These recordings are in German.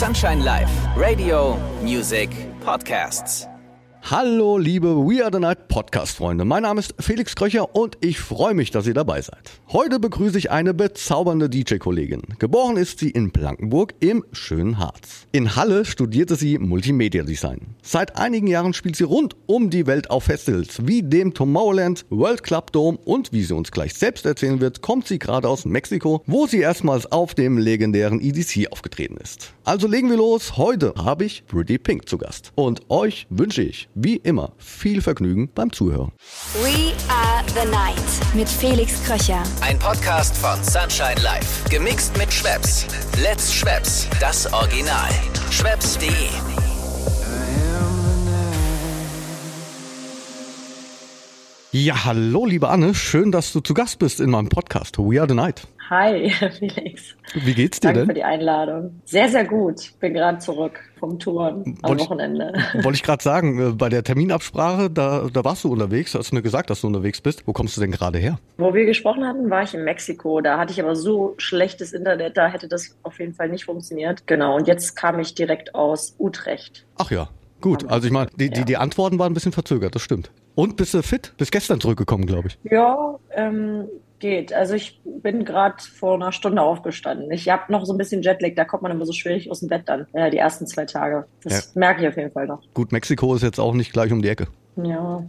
Sunshine Live, Radio, Music, Podcasts. Hallo, liebe We Are the Night Podcast-Freunde. Mein Name ist Felix Kröcher und ich freue mich, dass ihr dabei seid. Heute begrüße ich eine bezaubernde DJ-Kollegin. Geboren ist sie in Blankenburg im schönen Harz. In Halle studierte sie Multimedia-Design. Seit einigen Jahren spielt sie rund um die Welt auf Festivals wie dem Tomorrowland, World Club Dome und wie sie uns gleich selbst erzählen wird, kommt sie gerade aus Mexiko, wo sie erstmals auf dem legendären EDC aufgetreten ist. Also legen wir los. Heute habe ich Pretty Pink zu Gast. Und euch wünsche ich wie immer viel Vergnügen beim Zuhören. We are the night mit Felix Kröcher. Ein Podcast von Sunshine Live. Gemixt mit Schwepps. Let's Schwepps. Das Original. Schwepps.de. Ja, hallo liebe Anne, schön, dass du zu Gast bist in meinem Podcast We Are the Night. Hi, Felix. Wie geht's dir Danke denn? für die Einladung. Sehr, sehr gut. Bin gerade zurück vom Touren am Wollte ich- Wochenende. Wollte ich gerade sagen, äh, bei der Terminabsprache, da, da warst du unterwegs, hast mir gesagt, dass du unterwegs bist. Wo kommst du denn gerade her? Wo wir gesprochen hatten, war ich in Mexiko. Da hatte ich aber so schlechtes Internet, da hätte das auf jeden Fall nicht funktioniert. Genau. Und jetzt kam ich direkt aus Utrecht. Ach ja, gut. Also ich meine, die, die, Ja. die Antworten waren ein bisschen verzögert, das stimmt. Und bist du fit? Bist gestern zurückgekommen, glaube ich. Ja, ähm, geht. Also ich bin gerade vor einer Stunde aufgestanden. Ich habe noch so ein bisschen Jetlag, da kommt man immer so schwierig aus dem Bett dann, äh, die ersten zwei Tage. Das merke ich auf jeden Fall noch. Gut, Mexiko ist jetzt auch nicht gleich um die Ecke. Ja.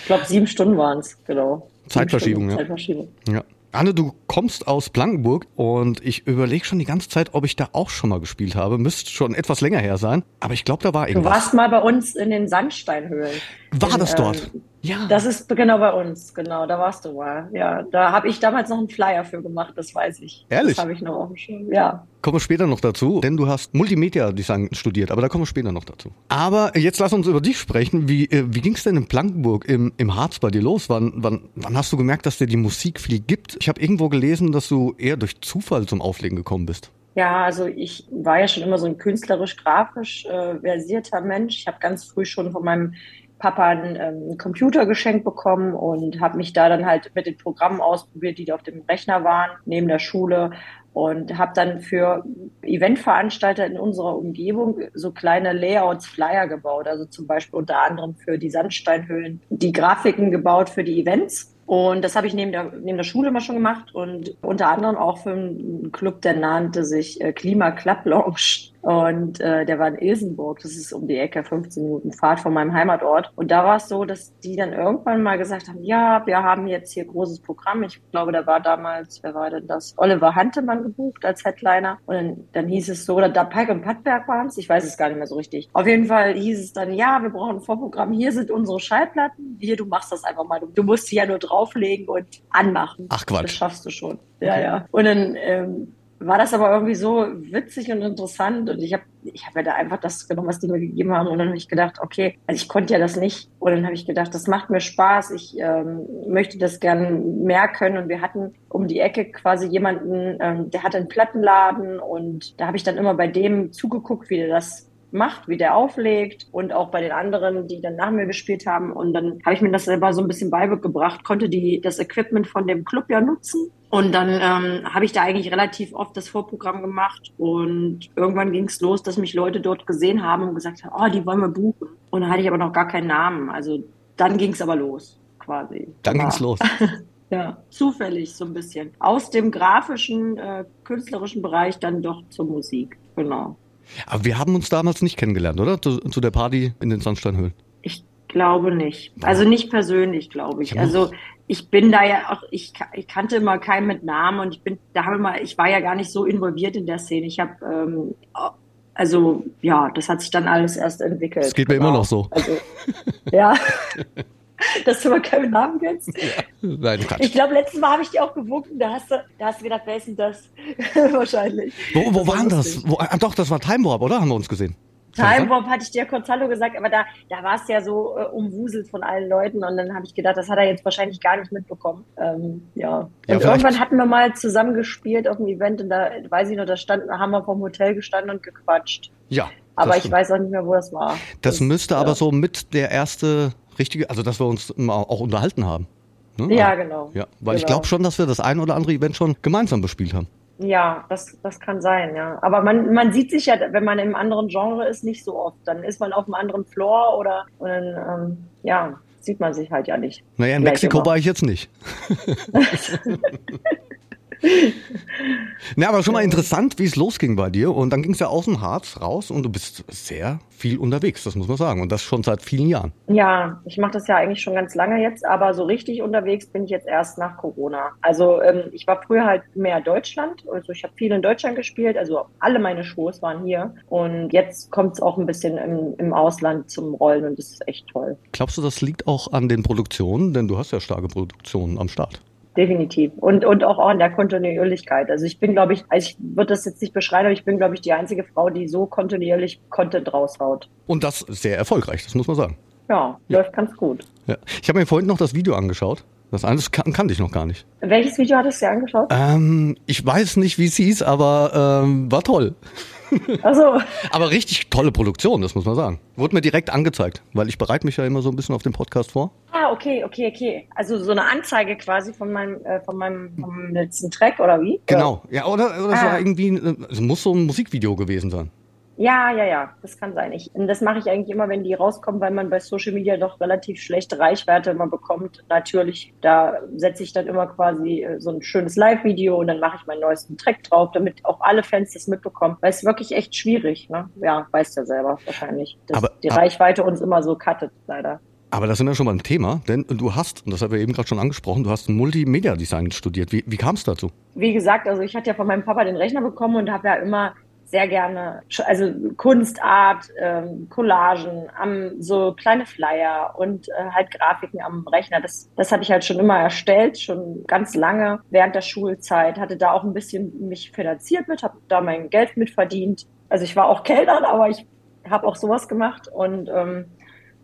Ich glaube, sieben Stunden waren es, genau. Zeitverschiebung, Stunden ja. Zeitverschiebung. Ja. Anne, du kommst aus Blankenburg und ich überlege schon die ganze Zeit, ob ich da auch schon mal gespielt habe. Müsste schon etwas länger her sein, aber ich glaube, da war Du irgendwas. warst mal bei uns in den Sandsteinhöhlen. War in, das dort? Ähm, Ja. das ist genau bei uns, genau, da warst du mal. Ja, da habe ich damals noch einen Flyer für gemacht, das weiß ich. Ehrlich? Das habe ich noch auf dem Schirm. Ja. Kommen wir später noch dazu, denn du hast Multimedia-Design studiert, aber da kommen wir später noch dazu. Aber jetzt lass uns über dich sprechen. Wie, äh, wie ging es denn in Blankenburg, im, im Harz bei dir los? Wann, wann, wann hast du gemerkt, dass dir die Musik viel gibt? Ich habe irgendwo gelesen, dass du eher durch Zufall zum Auflegen gekommen bist. Ja, also ich war ja schon immer so ein künstlerisch-grafisch äh, versierter Mensch. Ich habe ganz früh schon von meinem Papa einen, ähm, Computer geschenkt bekommen und habe mich da dann halt mit den Programmen ausprobiert, die auf dem Rechner waren, neben der Schule. Und habe dann für Eventveranstalter in unserer Umgebung so kleine Layouts, Flyer gebaut. Also zum Beispiel unter anderem für die Sandsteinhöhlen die Grafiken gebaut für die Events. Und das habe ich neben der, neben der Schule immer schon gemacht und unter anderem auch für einen Club, der nannte sich äh, Klima Club Lounge. Und äh, der war in Ilsenburg, das ist um die Ecke, 15 Minuten Fahrt von meinem Heimatort. Und da war es so, dass die dann irgendwann mal gesagt haben, ja, wir haben jetzt hier großes Programm. Ich glaube, da war damals, wer war denn das? Oliver Hantemann gebucht als Headliner. Und dann, dann hieß es so, oder da Pike und Pattberg waren es, ich weiß es gar nicht mehr so richtig. Auf jeden Fall hieß es dann, ja, wir brauchen ein Vorprogramm. Hier sind unsere Schallplatten. Hier, du machst das einfach mal. Du, du musst sie ja nur drauflegen und anmachen. Ach, Quatsch. Das schaffst du schon. Ja, ja. Und dann ähm, war das aber irgendwie so witzig und interessant und ich habe ich hab ja da einfach das genommen, was die mir gegeben haben und dann habe ich gedacht, okay, also ich konnte ja das nicht und dann habe ich gedacht, das macht mir Spaß, ich ähm, möchte das gern mehr können und wir hatten um die Ecke quasi jemanden, ähm, der hatte einen Plattenladen und da habe ich dann immer bei dem zugeguckt, wie der das macht, wie der auflegt und auch bei den anderen, die dann nach mir gespielt haben. Und dann habe ich mir das selber so ein bisschen beigebracht, konnte die das Equipment von dem Club ja nutzen. Und dann ähm, habe ich da eigentlich relativ oft das Vorprogramm gemacht und irgendwann ging es los, dass mich Leute dort gesehen haben und gesagt haben, oh, die wollen wir buchen. Und dann hatte ich aber noch gar keinen Namen. Also dann ging es aber los, quasi. Dann Ja. ging's los. Ja, zufällig so ein bisschen. Aus dem grafischen, äh, künstlerischen Bereich dann doch zur Musik. Genau. Aber wir haben uns damals nicht kennengelernt, oder? Zu, zu der Party in den Sandsteinhöhlen. Ich glaube nicht. Also nicht persönlich, glaube ich. Also ich bin da ja auch, ich, ich kannte immer keinen mit Namen und ich bin, da mal, ich war ja gar nicht so involviert in der Szene. Ich habe, ähm, also ja, das hat sich dann alles erst entwickelt. Das geht mir immer noch so. Also, ja. Dass du mal keinen Namen kennst. Nein, Quatsch. Ich glaube, letztes Mal habe ich dir auch gewunken, da hast du, da hast du gedacht, wer ist denn das? Wahrscheinlich. Wo, wo Das war denn das? Wo, ah, doch, das war Time Warp, oder? Haben wir uns gesehen. Das Time? Warp hatte ich dir kurz Hallo gesagt, aber da, da war es ja so äh, umwuselt von allen Leuten und dann habe ich gedacht, das hat er jetzt wahrscheinlich gar nicht mitbekommen. Ähm, ja. Ja, Und vielleicht- irgendwann hatten wir mal zusammen gespielt auf einem Event und da weiß ich noch, da standen, haben wir vom Hotel gestanden und gequatscht. Ja. Aber das ich weiß auch nicht mehr, wo das war. Das müsste aber ja. so mit der erste richtige, also dass wir uns auch unterhalten haben. Ne? Ja, Also- genau. Ja, weil ich Genau. glaube schon, dass wir das ein oder andere Event schon gemeinsam bespielt haben. Ja, das, das kann sein, ja. Aber man, man sieht sich ja, wenn man im anderen Genre ist, nicht so oft. Dann ist man auf einem anderen Floor oder dann, ähm, ja, sieht man sich halt ja nicht. Naja, in Mexiko immer. war ich jetzt nicht. Na, aber schon mal interessant, wie es losging bei dir. Und dann ging es ja aus dem Harz raus und du bist sehr viel unterwegs, das muss man sagen. Und das schon seit vielen Jahren. Ja, ich mache das ja eigentlich schon ganz lange jetzt, aber so richtig unterwegs bin ich jetzt erst nach Corona. Also ähm, ich war früher halt mehr Deutschland. Also ich habe viel in Deutschland gespielt, also alle meine Shows waren hier. Und jetzt kommt es auch ein bisschen im, im Ausland zum Rollen und das ist echt toll. Glaubst du, das liegt auch an den Produktionen? Denn du hast ja starke Produktionen am Start definitiv. Und, und auch an der Kontinuierlichkeit. Also ich bin, glaube ich, also ich würde das jetzt nicht beschreiben, aber ich bin, glaube ich, die einzige Frau, die so kontinuierlich Content raushaut. Und das sehr erfolgreich, das muss man sagen. Ja, ja. läuft ganz gut. Ja. Ich habe mir vorhin noch das Video angeschaut. Das eine kan kannte ich noch gar nicht. Welches Video hattest du dir angeschaut? Ähm, ich weiß nicht, wie es hieß, aber ähm, war toll. Also. aber richtig tolle Produktion, das muss man sagen. Wurde mir direkt angezeigt, weil ich bereite mich ja immer so ein bisschen auf den Podcast vor. Ah, okay, okay, okay. Also so eine Anzeige quasi von meinem, äh, von meinem, vom letzten Track oder wie? Genau, ja, oder, oder ah. es war irgendwie, es muss so ein Musikvideo gewesen sein. Ja, ja, ja, das kann sein. Ich, das mache ich eigentlich immer, wenn die rauskommen, weil man bei Social Media doch relativ schlechte Reichweite immer bekommt. Natürlich, da setze ich dann immer quasi äh, so ein schönes Live-Video und dann mache ich meinen neuesten Track drauf, damit auch alle Fans das mitbekommen. Weil es ist wirklich echt schwierig, ne? Ja, weißt ja selber wahrscheinlich, dass aber, die Reichweite uns immer so cuttet, leider. Aber das sind wir schon mal ein Thema, denn du hast, und das haben wir eben gerade schon angesprochen, du hast Multimedia-Design studiert. Wie, wie kam es dazu? Wie gesagt, also ich hatte ja von meinem Papa den Rechner bekommen und habe ja immer sehr gerne, also Kunstart, ähm, Collagen, am, so kleine Flyer und äh, halt Grafiken am Rechner. Das, das hatte ich halt schon immer erstellt, schon ganz lange während der Schulzeit. Hatte da auch ein bisschen mich finanziert mit, habe da mein Geld mit verdient. Also ich war auch Kellner, aber ich habe auch sowas gemacht und ähm,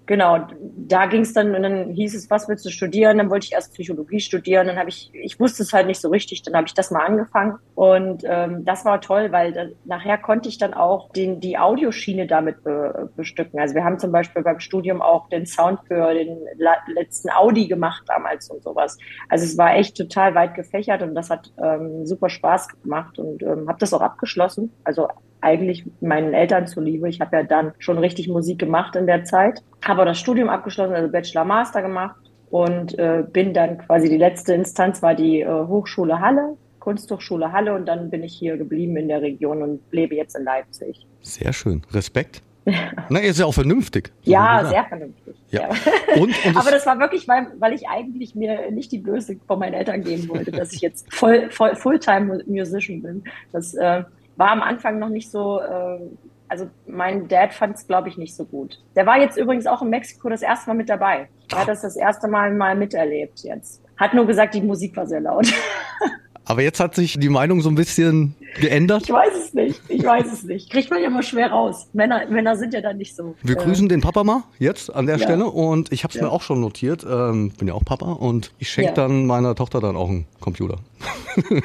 genau, da ging es dann und dann hieß es, was willst du studieren? Dann wollte ich erst Psychologie studieren. Dann habe ich, ich wusste es halt nicht so richtig, dann habe ich das mal angefangen und ähm, das war toll, weil dann, nachher konnte ich dann auch den, die Audioschiene damit be, bestücken. Also wir haben zum Beispiel beim Studium auch den Sound für den letzten Audi gemacht damals und sowas. Also es war echt total weit gefächert und das hat ähm, super Spaß gemacht und ähm, habe das auch abgeschlossen. Also eigentlich meinen Eltern zuliebe. Ich habe ja dann schon richtig Musik gemacht in der Zeit, habe das Studium abgeschlossen, also Bachelor Master gemacht und äh, bin dann quasi die letzte Instanz war die äh, Hochschule Halle, Kunsthochschule Halle und dann bin ich hier geblieben in der Region und lebe jetzt in Leipzig. Sehr schön. Respekt. Na, ist ja auch vernünftig. Ja, sehr vernünftig. Ja. Und, und Aber das war wirklich, weil, weil ich eigentlich mir nicht die Blöße von meinen Eltern geben wollte, dass ich jetzt voll, voll Fulltime Musician bin. Das äh, war am Anfang noch nicht so, äh, also mein Dad fand es, glaube ich, nicht so gut. Der war jetzt übrigens auch in Mexiko das erste Mal mit dabei. Er hat das das erste Mal mal miterlebt jetzt. Hat nur gesagt, die Musik war sehr laut. Aber jetzt hat sich die Meinung so ein bisschen geändert? Ich weiß es nicht. Ich weiß es nicht. Kriegt man ja immer schwer raus. Männer, Männer sind ja dann nicht so. Wir äh, grüßen den Papa mal jetzt an der ja. Stelle und ich habe es ja. mir auch schon notiert. Ähm, bin ja auch Papa und ich schenke ja. dann meiner Tochter dann auch einen Computer.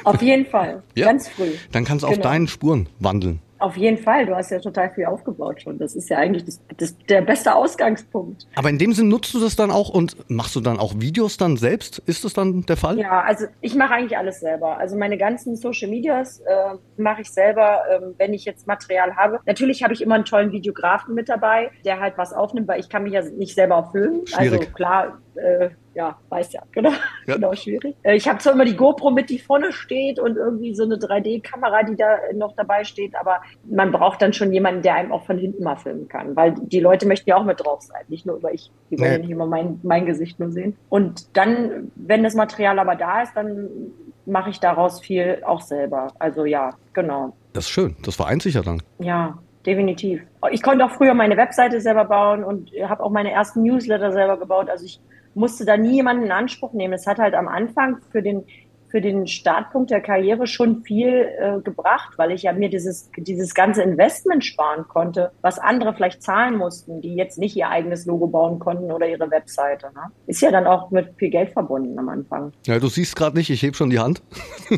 Auf jeden Fall. Ganz früh. Dann kannst du genau. auf deinen Spuren wandeln. Auf jeden Fall, du hast ja total viel aufgebaut schon. Das ist ja eigentlich das, das, der beste Ausgangspunkt. Aber in dem Sinn nutzt du das dann auch und machst du dann auch Videos dann selbst? Ist das dann der Fall? Ja, also ich mache eigentlich alles selber. Also meine ganzen Social Medias äh, mache ich selber, ähm, wenn ich jetzt Material habe. Natürlich habe ich immer einen tollen Videografen mit dabei, der halt was aufnimmt, weil ich kann mich ja nicht selber filmen. Schwierig. Also klar, äh, ja, weiß ja, genau, ja. genau schwierig. Äh, ich habe zwar immer die GoPro mit, die vorne steht und irgendwie so eine 3D-Kamera, die da noch dabei steht, aber man braucht dann schon jemanden, der einem auch von hinten mal filmen kann, weil die Leute möchten ja auch mit drauf sein, nicht nur über ich. Die wollen ja nicht immer mein, mein Gesicht nur sehen. Und dann, wenn das Material aber da ist, dann mache ich daraus viel auch selber. Also ja, genau. Das ist schön, das vereint sich ja dann. Ja, definitiv. Ich konnte auch früher meine Webseite selber bauen und habe auch meine ersten Newsletter selber gebaut. Also ich musste da nie jemanden in Anspruch nehmen. Es hat halt am Anfang für den für den Startpunkt der Karriere schon viel äh, gebracht, weil ich ja mir dieses, dieses ganze Investment sparen konnte, was andere vielleicht zahlen mussten, die jetzt nicht ihr eigenes Logo bauen konnten oder ihre Webseite. Ne? Ist ja dann auch mit viel Geld verbunden am Anfang. Ja, du siehst gerade nicht, ich heb schon die Hand.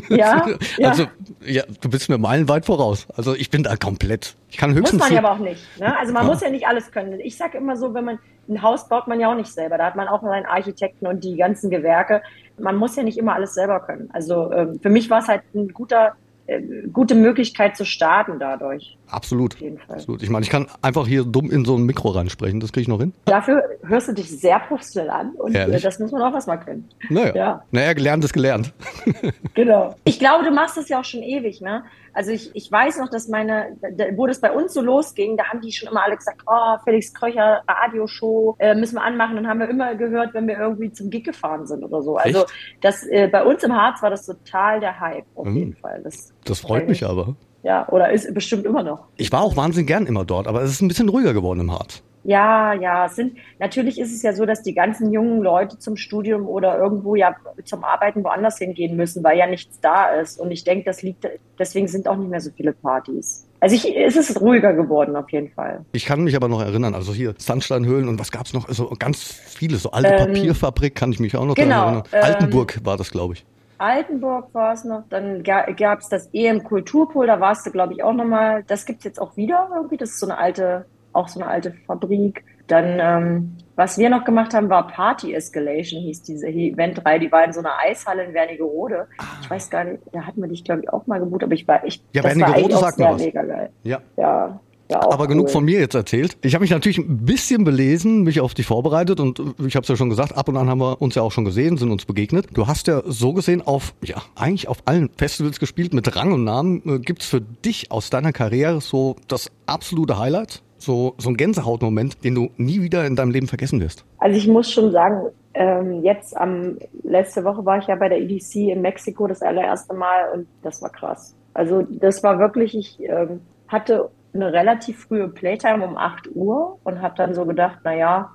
Ja. also, ja, du bist mir meilenweit voraus. Also ich bin da komplett. Ich kann höchstens. Muss man ja aber auch nicht. Ne? Also man ja. muss ja nicht alles können. Ich sage immer so, wenn man ein Haus baut man ja auch nicht selber. Da hat man auch seinen Architekten und die ganzen Gewerke. Man muss ja nicht immer alles selber können. Also ähm, für mich war es halt ein guter äh, gute Möglichkeit zu starten dadurch. Absolut. Absolut. Ich meine, ich kann einfach hier dumm in so ein Mikro reinsprechen. Das kriege ich noch hin. Dafür hörst du dich sehr professionell an und äh, Ehrlich? das muss man auch erstmal können. Naja. Ja. Naja, gelernt ist gelernt. Genau. Ich glaube, du machst das ja auch schon ewig, ne? Also ich, ich weiß noch, dass meine, wo das bei uns so losging, da haben die schon immer alle gesagt, oh, Felix Kröcher, Radioshow, äh, müssen wir anmachen. Und haben wir immer gehört, wenn wir irgendwie zum Gig gefahren sind oder so. Also Echt? das äh, bei uns im Harz war das total der Hype, auf Mhm. jeden Fall. Das, Das freut mich aber. Ja, oder ist bestimmt immer noch. Ich war auch wahnsinnig gern immer dort, aber es ist ein bisschen ruhiger geworden im Harz. Ja, ja, es sind natürlich ist es ja so, dass die ganzen jungen Leute zum Studium oder irgendwo ja zum Arbeiten woanders hingehen müssen, weil ja nichts da ist. Und ich denke, das liegt, deswegen sind auch nicht mehr so viele Partys. Also ich, es ist ruhiger geworden auf jeden Fall. Ich kann mich aber noch erinnern, also hier Sandsteinhöhlen und was gab's noch? Also ganz viele, so alte Ähm, Papierfabrik kann ich mich auch noch genau, erinnern. ähm, Altenburg war das, glaube ich. Altenburg war es noch, dann ga, gab es das EM Kulturpool, da warst du, glaube ich, auch nochmal. Das gibt's jetzt auch wieder irgendwie. Das ist so eine alte, auch so eine alte Fabrik. Dann, ähm, was wir noch gemacht haben, war Party Escalation, hieß diese Eventreihe. Die war in so einer Eishalle in Wernigerode. Ich weiß gar nicht, da hatten wir dich, glaube ich, auch mal gebucht, aber ich war, ich, Ah. Ja, das war Wernigerode auch sagt mir sehr was. mega geil. Ja. Ja, ja Aber genug cool. von mir jetzt erzählt. Ich habe mich natürlich ein bisschen belesen, mich auf dich vorbereitet und ich habe es ja schon gesagt, ab und an haben wir uns ja auch schon gesehen, sind uns begegnet. Du hast ja so gesehen auf, ja, eigentlich auf allen Festivals gespielt mit Rang und Namen. Äh, Gibt's für dich aus deiner Karriere so das absolute Highlight? So, so ein Gänsehautmoment, den du nie wieder in deinem Leben vergessen wirst? Also ich muss schon sagen, ähm, jetzt am letzte Woche war ich ja bei der EDC in Mexiko das allererste Mal und das war krass. Also das war wirklich, ich ähm, hatte eine relativ frühe Playtime um 8 Uhr und habe dann so gedacht, na ja,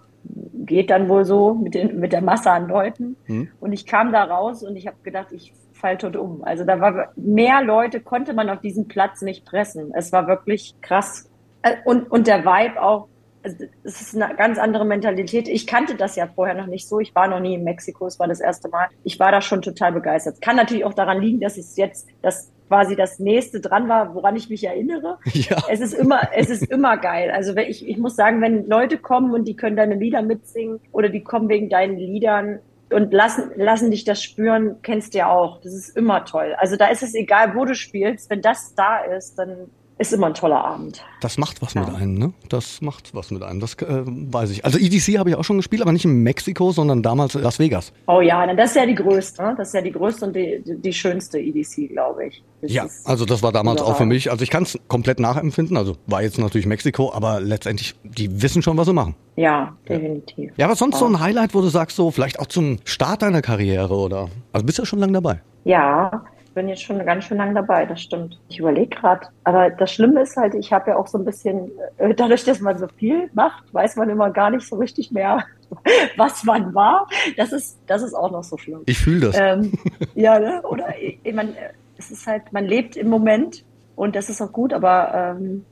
geht dann wohl so mit, den, mit der Masse an Leuten. Hm. Und ich kam da raus und ich habe gedacht, ich fall tot um. Also da war mehr Leute, konnte man auf diesen Platz nicht pressen. Es war wirklich krass. Äh, Und, und der Vibe auch, also es ist eine ganz andere Mentalität. Ich kannte das ja vorher noch nicht so. Ich war noch nie in Mexiko, es war das erste Mal. Ich war da schon total begeistert. Kann natürlich auch daran liegen, dass es jetzt das quasi das nächste dran war, woran ich mich erinnere. Ja. Es ist immer, es ist immer geil. Also wenn ich, ich muss sagen, wenn Leute kommen und die können deine Lieder mitsingen oder die kommen wegen deinen Liedern und lassen, lassen dich das spüren, kennst du ja auch. Das ist immer toll. Also da ist es egal, wo du spielst. Wenn das da ist, dann ist immer ein toller Abend. Das macht was Ja. mit einem, ne? Das macht was mit einem, das äh, weiß ich. Also EDC habe ich auch schon gespielt, aber nicht in Mexiko, sondern damals in Las Vegas. Oh ja, das ist ja die größte. Ne? Das ist ja die größte und die, die, schönste EDC, glaube ich. Das Ja, also das war damals auch für mich, also ich kann es komplett nachempfinden, also war jetzt natürlich Mexiko, aber letztendlich, die wissen schon, was sie machen. Ja, definitiv. Ja, was sonst so ein Highlight, wo du sagst, so vielleicht auch zum Start deiner Karriere oder, also bist ja schon lange dabei. Ja, ich bin jetzt schon ganz schön lange dabei, das stimmt. Ich überlege gerade. Aber das Schlimme ist halt, ich habe ja auch so ein bisschen, äh, dadurch, dass man so viel macht, weiß man immer gar nicht so richtig mehr, was man war. Das ist, das ist auch noch so schlimm. Ich fühle das. Ähm, ja, ne? Oder ich, ich mein, äh, es ist halt, man lebt im Moment und das ist auch gut, aber ähm,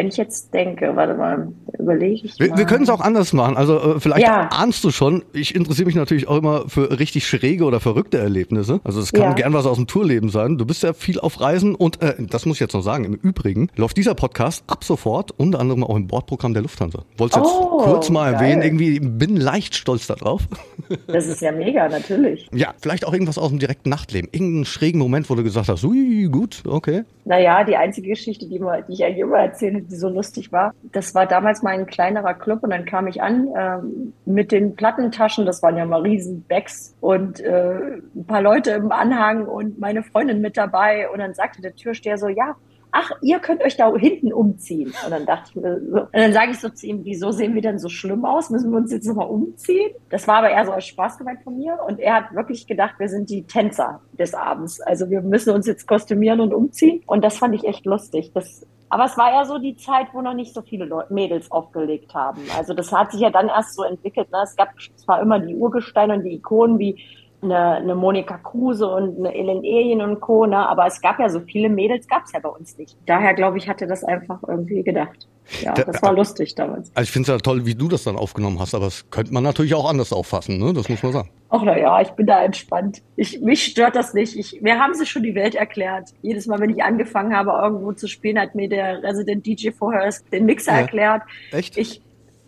wenn ich jetzt denke, warte mal, überlege ich Wir, mal. wir können es auch anders machen. Also äh, vielleicht Ja. ahnst du schon, ich interessiere mich natürlich auch immer für richtig schräge oder verrückte Erlebnisse. Also es kann Ja. gern was aus dem Tourleben sein. Du bist ja viel auf Reisen und äh, das muss ich jetzt noch sagen, im Übrigen läuft dieser Podcast ab sofort unter anderem auch im Bordprogramm der Lufthansa. Wollte jetzt Oh, kurz mal geil. erwähnen, irgendwie bin leicht stolz darauf. Das ist ja mega, natürlich. Ja, vielleicht auch irgendwas aus dem direkten Nachtleben. Irgendeinen schrägen Moment, wo du gesagt hast, ui, gut, okay. Naja, die einzige Geschichte, die, immer, die ich eigentlich immer erzähle, die so lustig war, das war damals mal ein kleinerer Club und dann kam ich an ähm, mit den Plattentaschen, das waren ja mal riesen Bags und äh, ein paar Leute im Anhang und meine Freundin mit dabei und dann sagte der Türsteher so, ja, ach, ihr könnt euch da hinten umziehen. Und dann dachte ich mir so, und dann sage ich so zu ihm, wieso sehen wir denn so schlimm aus? Müssen wir uns jetzt nochmal umziehen? Das war aber eher so als Spaß gemeint von mir. Und er hat wirklich gedacht, wir sind die Tänzer des Abends. Also wir müssen uns jetzt kostümieren und umziehen. Und das fand ich echt lustig. Das, aber es war ja so die Zeit, wo noch nicht so viele Leute, Mädels aufgelegt haben. Also das hat sich ja dann erst so entwickelt. Ne? Es gab zwar immer die Urgesteine und die Ikonen wie eine, eine Monika Kruse und eine Ellen Ehlen und Co. Ne? Aber es gab ja so viele Mädels, gab es ja bei uns nicht. Daher glaube ich, hatte das einfach irgendwie gedacht. Ja, Da- das war lustig damals. Also ich finde es ja toll, wie du das dann aufgenommen hast, aber das könnte man natürlich auch anders auffassen, ne? Das muss man sagen. Ach na ja, ich bin da entspannt. Ich, mich stört das nicht. Ich, mir haben sie schon die Welt erklärt. Jedes Mal, wenn ich angefangen habe, irgendwo zu spielen, hat mir der Resident DJ vorher den Mixer Ja. erklärt. Echt? Ich,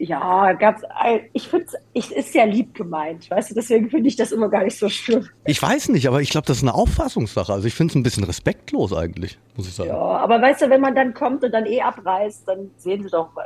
Ja, gab's, ich finde es ist ja lieb gemeint, weißt du, deswegen finde ich das immer gar nicht so schlimm. Ich weiß nicht, aber ich glaube, das ist eine Auffassungssache. Also ich finde es ein bisschen respektlos eigentlich, muss ich sagen. Ja, aber weißt du, wenn man dann kommt und dann eh abreißt, dann sehen sie doch, äh,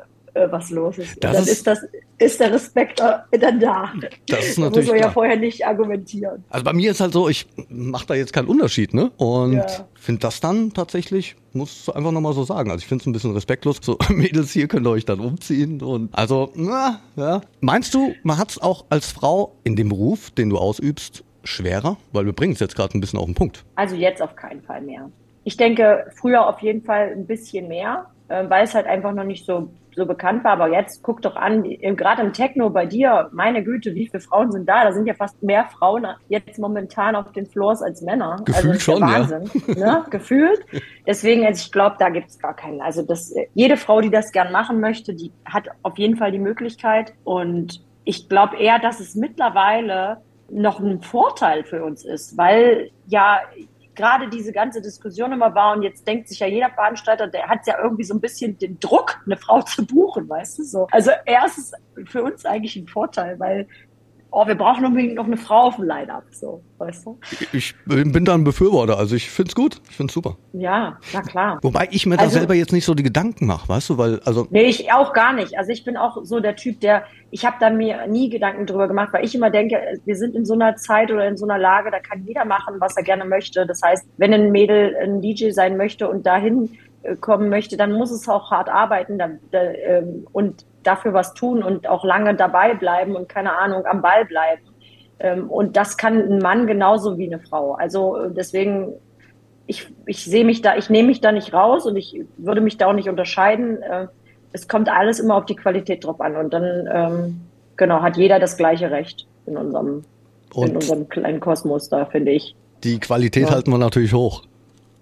was los ist. Das dann ist- ist, das, ist der Respekt äh, dann da. Das ist Da natürlich muss man ja vorher nicht argumentieren. Also bei mir ist halt so, ich mache da jetzt keinen Unterschied, ne? Und Ja. finde das dann tatsächlich, muss einfach nochmal so sagen. Also ich finde es ein bisschen respektlos. So, Mädels, hier könnt ihr euch dann umziehen. Und also, na, ja. Meinst du, man hat es auch als Frau in dem Beruf, den du ausübst, schwerer? Weil wir bringen es jetzt gerade ein bisschen auf den Punkt. Also jetzt auf keinen Fall mehr. Ich denke, früher auf jeden Fall ein bisschen mehr, äh, weil es halt einfach noch nicht so, so bekannt war. Aber jetzt guck doch an, gerade im Techno bei dir, meine Güte, wie viele Frauen sind da? Da sind ja fast mehr Frauen jetzt momentan auf den Floors als Männer. Gefühlt also ist ja schon, ja. Wahnsinn, ne? Gefühlt. Deswegen, also ich glaube, da gibt es gar keinen. Also das, jede Frau, die das gern machen möchte, die hat auf jeden Fall die Möglichkeit. Und ich glaube eher, dass es mittlerweile noch ein Vorteil für uns ist, weil ja gerade diese ganze Diskussion immer war und jetzt denkt sich ja jeder Veranstalter, der hat ja irgendwie so ein bisschen den Druck, eine Frau zu buchen, weißt du so. Also erst ist für uns eigentlich ein Vorteil, weil oh, wir brauchen unbedingt noch eine Frau auf dem Line-Up, so, weißt du? Ich bin da ein Befürworter. Also ich finde es gut. Ich finde es super. Ja, na klar. Wobei ich mir da Also- selber jetzt nicht so die Gedanken mache, weißt du? Weil, also Nee, ich auch gar nicht. Also ich bin auch so der Typ, der, ich habe da mir nie Gedanken drüber gemacht, weil ich immer denke, wir sind in so einer Zeit oder in so einer Lage, da kann jeder machen, was er gerne möchte. Das heißt, wenn ein Mädel ein DJ sein möchte und dahin kommen möchte, dann muss es auch hart arbeiten da, da, ähm, und dafür was tun und auch lange dabei bleiben und keine Ahnung, am Ball bleiben. Ähm, und das kann ein Mann genauso wie eine Frau. Also äh, deswegen ich, ich sehe mich da, ich nehme mich da nicht raus und ich würde mich da auch nicht unterscheiden. Äh, Es kommt alles immer auf die Qualität drauf an und dann ähm, genau hat jeder das gleiche Recht in unserem in unserem kleinen Kosmos da, finde ich. die Qualität Ja. halten wir natürlich hoch.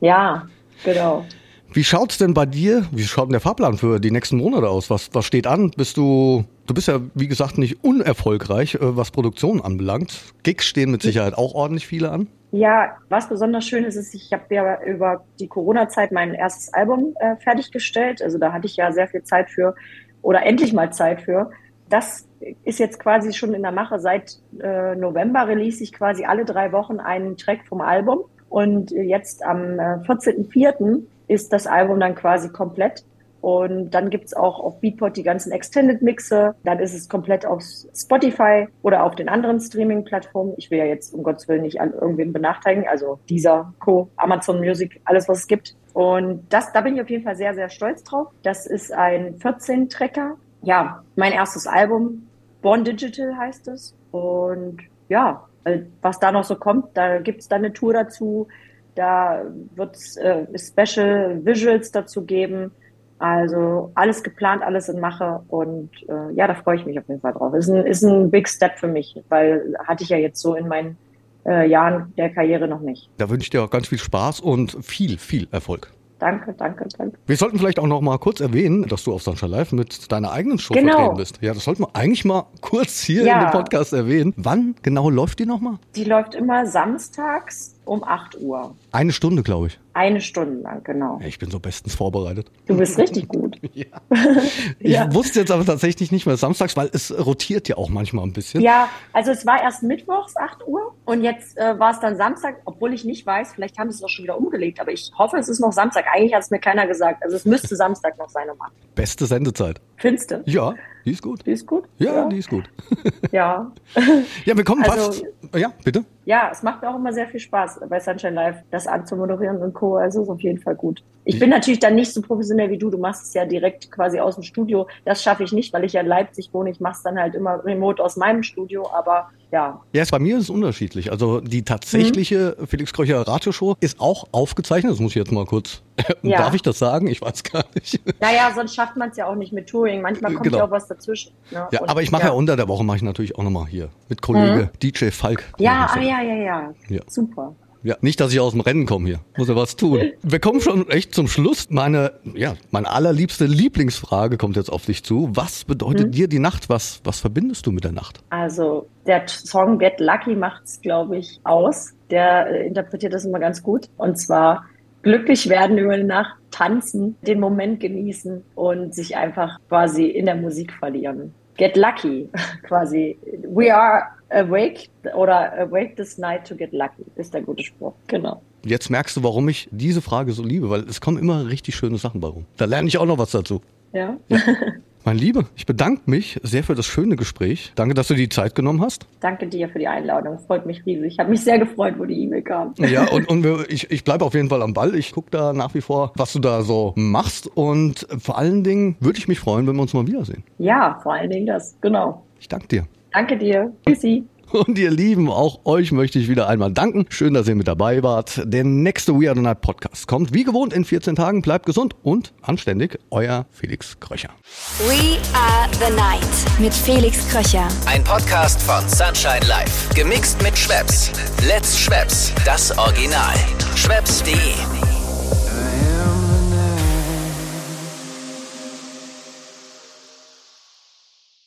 Ja, genau. Wie schaut's denn bei dir, wie schaut denn der Fahrplan für die nächsten Monate aus? Was, was steht an? Bist du, du bist ja, wie gesagt, nicht unerfolgreich, äh, was Produktion anbelangt. Gigs stehen mit Sicherheit auch ordentlich viele an. Ja, was besonders schön ist, ist, ich habe ja über die Corona-Zeit mein erstes Album äh, fertiggestellt. Also da hatte ich ja sehr viel Zeit für oder endlich mal Zeit für. Das ist jetzt quasi schon in der Mache. Seit äh, November release ich quasi alle drei Wochen einen Track vom Album. Und äh, jetzt am äh, 14.04. ist das Album dann quasi komplett. Und dann gibt's auch auf Beatport die ganzen Extended-Mixe. Dann ist es komplett auf Spotify oder auf den anderen Streaming-Plattformen. Ich will ja jetzt um Gottes Willen nicht an irgendwen benachteiligen. Also dieser Co., Amazon Music, alles was es gibt. Und das, da bin ich auf jeden Fall sehr, sehr stolz drauf. Das ist ein 14-Tracker. Ja, mein erstes Album. Born Digital heißt es. Und ja, äh, was da noch so kommt, da gibt's dann eine Tour dazu. Da wird's äh, Special Visuals dazu geben. Also alles geplant, alles in Mache und äh, ja, da freue ich mich auf jeden Fall drauf. Ist ein, ist ein Big Step für mich, weil hatte ich ja jetzt so in meinen äh, Jahren der Karriere noch nicht. Da wünsche ich dir auch ganz viel Spaß und viel, viel Erfolg. Danke, danke, danke. Wir sollten vielleicht auch noch mal kurz erwähnen, dass du auf Sunshine Live mit deiner eigenen Show Genau. vertreten bist. Ja, das sollten wir eigentlich mal kurz hier Ja. in dem Podcast erwähnen. Wann genau läuft die noch mal? Die läuft immer samstags um 8 Uhr. Eine Stunde, glaube ich. Eine Stunde lang, genau. Ja, ich bin so bestens vorbereitet. Du bist richtig gut. Ich Ja. wusste jetzt aber tatsächlich nicht mehr samstags, weil es rotiert ja auch manchmal ein bisschen. Ja, also es war erst mittwochs 8 Uhr und jetzt äh, war es dann Samstag, obwohl ich nicht weiß, vielleicht haben sie es auch schon wieder umgelegt, aber ich hoffe, es ist noch Samstag. Eigentlich hat es mir keiner gesagt. Also es müsste Samstag noch sein um 8. Beste Sendezeit. Findest du? Ja, die ist gut. Die ist gut? Ja, die ist gut. Ja. Ja, wir kommen Also- fast. Ja, bitte. Ja, es macht mir auch immer sehr viel Spaß, bei Sunshine Live das anzumoderieren und Co. Also ist auf jeden Fall gut. Ich bin natürlich dann nicht so professionell wie du. Du machst es ja direkt quasi aus dem Studio. Das schaffe ich nicht, weil ich ja in Leipzig wohne. Ich mache es dann halt immer remote aus meinem Studio. Aber ja, Ja, es- bei mir ist es unterschiedlich. Also die tatsächliche Mhm. Felix Kröcher Radioshow ist auch aufgezeichnet. Das muss ich jetzt mal kurz. Ja. Darf ich das sagen? Ich weiß gar nicht. naja, sonst schafft man es ja auch nicht mit Touring. Manchmal kommt Genau. ja auch was dazwischen. Ne? Ja, Und- aber ich mache ja. unter der Woche mache ich natürlich auch nochmal hier mit Kollege DJ Falk. Mhm. Ja, ah, ja, ja, ja, Ja. Super. Ja, nicht, dass ich aus dem Rennen komme hier. Muss ja was tun. Wir kommen schon echt zum Schluss. Meine, ja, meine allerliebste Lieblingsfrage kommt jetzt auf dich zu. Was bedeutet Mhm. dir die Nacht? Was, was verbindest du mit der Nacht? Also der Song Get Lucky macht's, glaube ich, aus. Der äh, interpretiert das immer ganz gut. Und zwar glücklich werden über die Nacht, tanzen, den Moment genießen und sich einfach quasi in der Musik verlieren. Get lucky, quasi. We are awake oder awake this night to get lucky, ist der gute Spruch. Genau. Jetzt merkst du, warum ich diese Frage so liebe, weil es kommen immer richtig schöne Sachen bei rum. Da lerne ich auch noch was dazu. Ja. ja. Mein Liebe, ich bedanke mich sehr für das schöne Gespräch. Danke, dass du die Zeit genommen hast. Danke dir für die Einladung. Freut mich riesig. Ich habe mich sehr gefreut, wo die E-Mail kam. Ja, und, und ich, ich bleibe auf jeden Fall am Ball. Ich gucke da nach wie vor, was du da so machst. Und vor allen Dingen würde ich mich freuen, wenn wir uns mal wiedersehen. Ja, vor allen Dingen das. Genau. Ich danke dir. Danke dir. Tschüssi. Und ihr Lieben, auch euch möchte ich wieder einmal danken. Schön, dass ihr mit dabei wart. Der nächste We Are the Night Podcast kommt wie gewohnt in 14 Tagen. Bleibt gesund und anständig. Euer Felix Kröcher. We Are the Night mit Felix Kröcher. Ein Podcast von Sunshine Life. Gemixt mit Schwepps. Let's Schwepps. Das Original. Schwepps.de